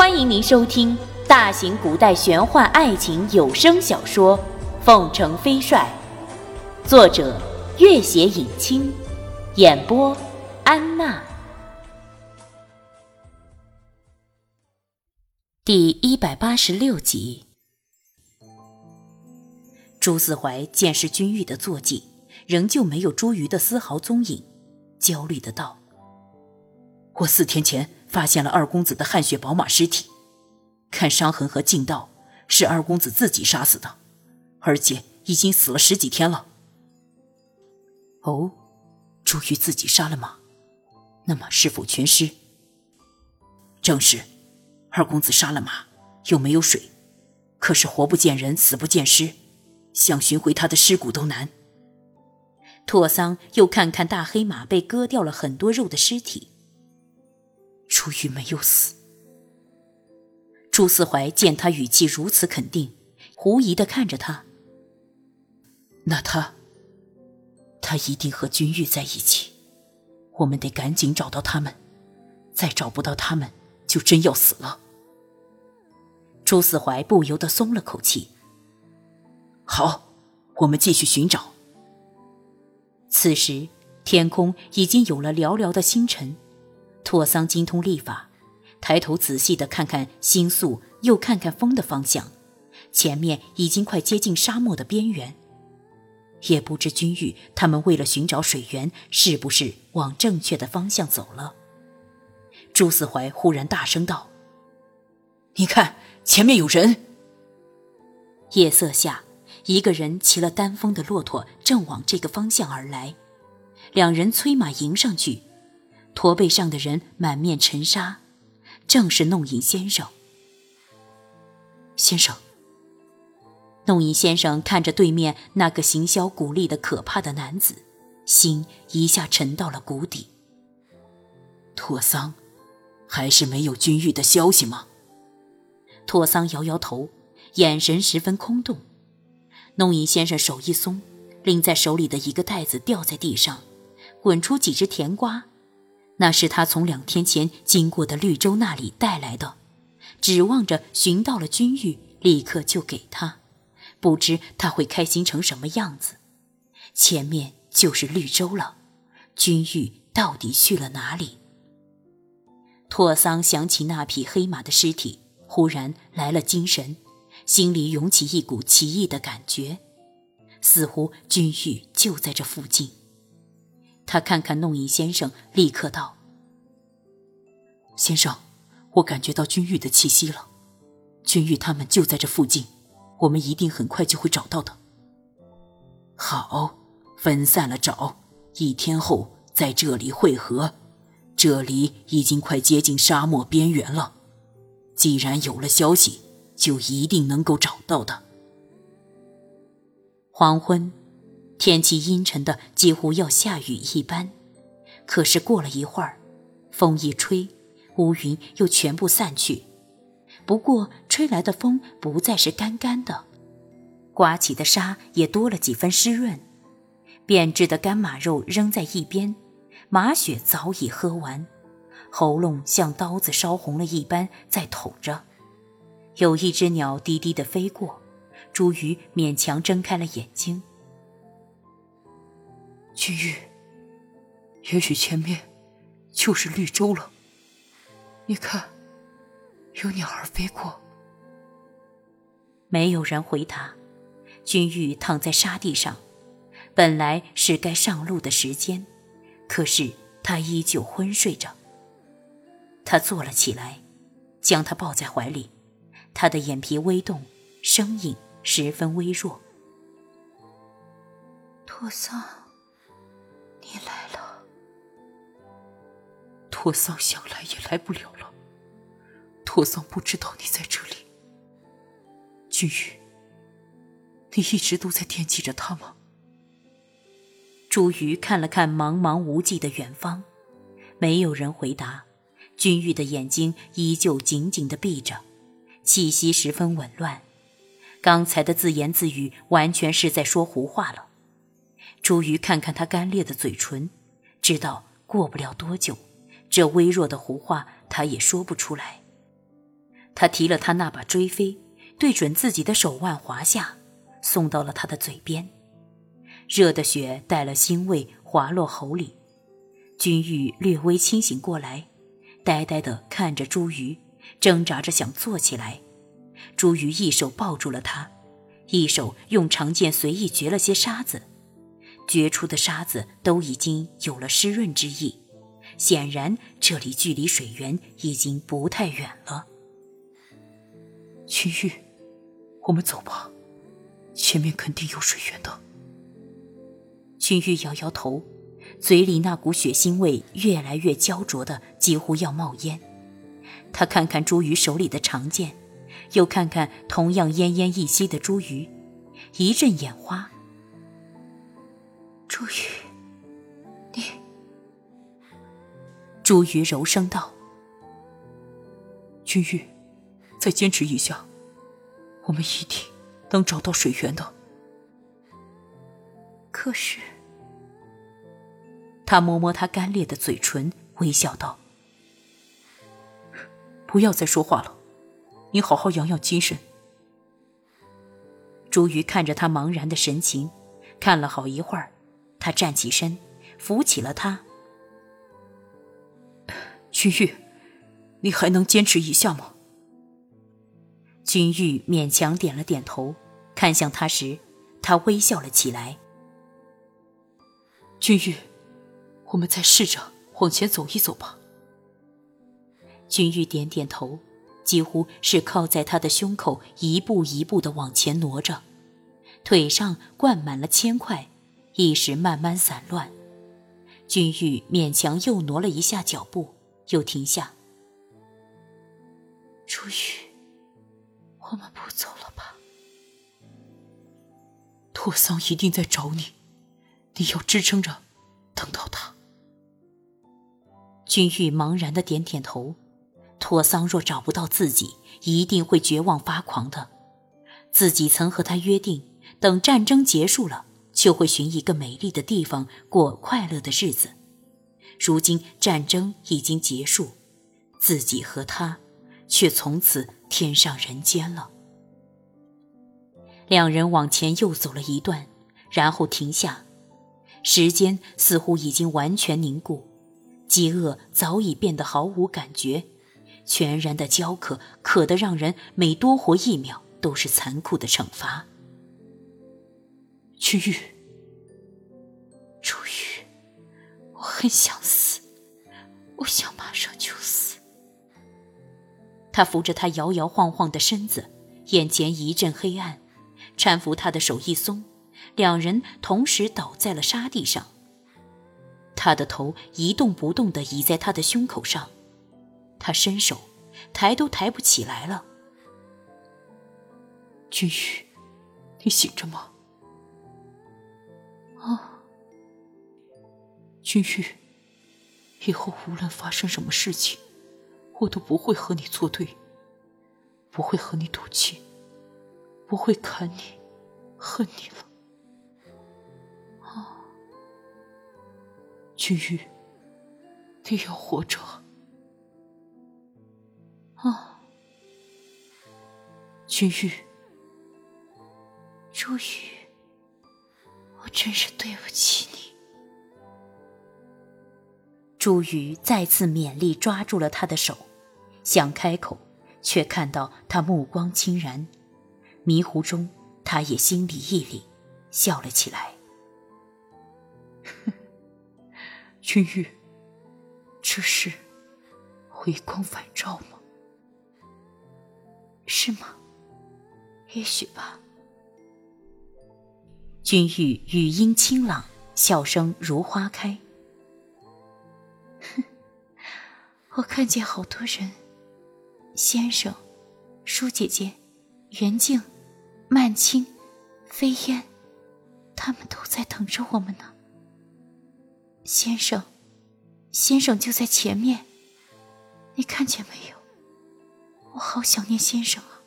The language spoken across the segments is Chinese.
欢迎您收听大型古代玄幻爱情有声小说《凤城飞帅》，作者：月写影清，演播：安娜。第一百八十六集。朱四怀见是君玉的坐骑，仍旧没有朱瑜的丝毫踪影，焦虑的道：“我四天前。”发现了二公子的汗血宝马尸体，看伤痕和劲道，是二公子自己杀死的，而且已经死了十几天了。哦，朱玉自己杀了马，那么是否全尸？正是，二公子杀了马，又没有水，可是活不见人，死不见尸，想寻回他的尸骨都难。拓桑又看看大黑马被割掉了很多肉的尸体。朱玉没有死。朱思怀见他语气如此肯定，狐疑的看着他。那他，他一定和君玉在一起。我们得赶紧找到他们，再找不到他们，就真要死了。朱思怀不由得松了口气。好，我们继续寻找。此时，天空已经有了寥寥的星辰。拓桑精通历法，抬头仔细的看看星宿，又看看风的方向，前面已经快接近沙漠的边缘。也不知君玉他们为了寻找水源，是不是往正确的方向走了？朱四怀忽然大声道：“你看，前面有人！”夜色下，一个人骑了单峰的骆驼，正往这个方向而来。两人催马迎上去。驼背上的人满面尘沙，正是弄影先生。先生，弄影先生看着对面那个行销鼓励的可怕的男子，心一下沉到了谷底。拓桑，还是没有君玉的消息吗？拓桑摇摇头，眼神十分空洞。弄影先生手一松，拎在手里的一个袋子掉在地上，滚出几只甜瓜。那是他从两天前经过的绿洲那里带来的，指望着寻到了君玉，立刻就给他。不知他会开心成什么样子。前面就是绿洲了，君玉到底去了哪里？拓桑想起那匹黑马的尸体，忽然来了精神，心里涌起一股奇异的感觉，似乎君玉就在这附近。他看看弄影先生，立刻道：“先生，我感觉到君玉的气息了。君玉他们就在这附近，我们一定很快就会找到的。好，分散了找，一天后在这里汇合。这里已经快接近沙漠边缘了，既然有了消息，就一定能够找到的。”黄昏。天气阴沉的几乎要下雨一般，可是过了一会儿，风一吹，乌云又全部散去。不过吹来的风不再是干干的，刮起的沙也多了几分湿润。变质的干马肉扔在一边，马血早已喝完，喉咙像刀子烧红了一般在捅着。有一只鸟低低的飞过，朱鱼勉强睁开了眼睛。君玉，也许前面就是绿洲了。你看，有鸟儿飞过。没有人回答。君玉躺在沙地上，本来是该上路的时间，可是他依旧昏睡着。他坐了起来，将他抱在怀里，他的眼皮微动，声音十分微弱：“托桑。”你来了，托桑想来也来不了了。托桑不知道你在这里。君玉，你一直都在惦记着他吗？朱瑜看了看茫茫无际的远方，没有人回答。君玉的眼睛依旧紧紧的闭着，气息十分紊乱。刚才的自言自语完全是在说胡话了。朱瑜看看他干裂的嘴唇，知道过不了多久，这微弱的胡话他也说不出来。他提了他那把锥飞，对准自己的手腕划下，送到了他的嘴边。热的血带了腥味滑落喉里，君玉略微清醒过来，呆呆地看着朱鱼，挣扎着想坐起来。朱鱼一手抱住了他，一手用长剑随意掘了些沙子，掘出的沙子都已经有了湿润之意，显然这里距离水源已经不太远了。君玉，我们走吧，前面肯定有水源的。君玉摇摇头，嘴里那股血腥味越来越焦灼的几乎要冒烟。他看看朱鱼手里的长剑，又看看同样奄奄一息的朱鱼，一阵眼花。朱鱼，你……朱鱼柔声道：“君玉。”再坚持一下，我们一定能找到水源的。可是，他摸摸他干裂的嘴唇，微笑道：“不要再说话了，你好好养养精神。”朱瑜看着他茫然的神情，看了好一会儿，他站起身，扶起了他。君玉，你还能坚持一下吗？君玉勉强点了点头，看向他时，他微笑了起来。君玉，我们再试着往前走一走吧。君玉点点头，几乎是靠在他的胸口，一步一步的往前挪着，腿上灌满了铅块，一时慢慢散乱。君玉勉强又挪了一下脚步，又停下。朱玉。我们不走了吧？拓桑一定在找你，你要支撑着，等到他。君玉茫然的点点头。拓桑若找不到自己，一定会绝望发狂的。自己曾和他约定，等战争结束了，就会寻一个美丽的地方过快乐的日子。如今战争已经结束，自己和他却从此。天上人间了。两人往前又走了一段，然后停下。时间似乎已经完全凝固，饥饿早已变得毫无感觉，全然的焦渴，渴得让人每多活一秒都是残酷的惩罚。君玉，楚玉，我很想死，我想马上就死。他扶着他摇摇晃晃的身子，眼前一阵黑暗，搀扶他的手一松，两人同时倒在了沙地上。他的头一动不动地倚在他的胸口上，他伸手，抬都抬不起来了。君玉，你醒着吗？君玉，以后无论发生什么事情。我都不会和你作对，不会和你赌气，不会砍你、恨你了。啊，君玉，你要活着。啊，君玉，朱玉，我真是对不起你。朱宇再次勉力抓住了他的手。想开口，却看到他目光清然，迷糊中，他也心里一凛，笑了起来。君玉，这是回光返照吗？是吗？也许吧。君玉语音清朗，笑声如花开。我看见好多人。先生，舒姐姐，袁静，曼青，飞燕，他们都在等着我们呢。先生，先生就在前面，你看见没有？我好想念先生啊。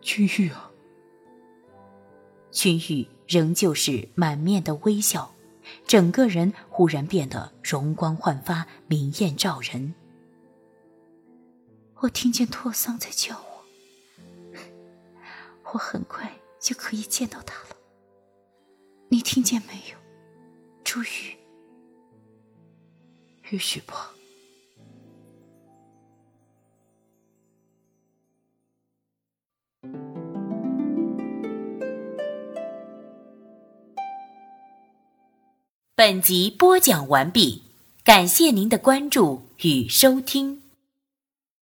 君玉啊，君玉仍旧是满面的微笑，整个人忽然变得容光焕发，明艳照人。我听见托桑在叫我，我很快就可以见到他了。你听见没有，朱雨？也许吧。本集播讲完毕，感谢您的关注与收听。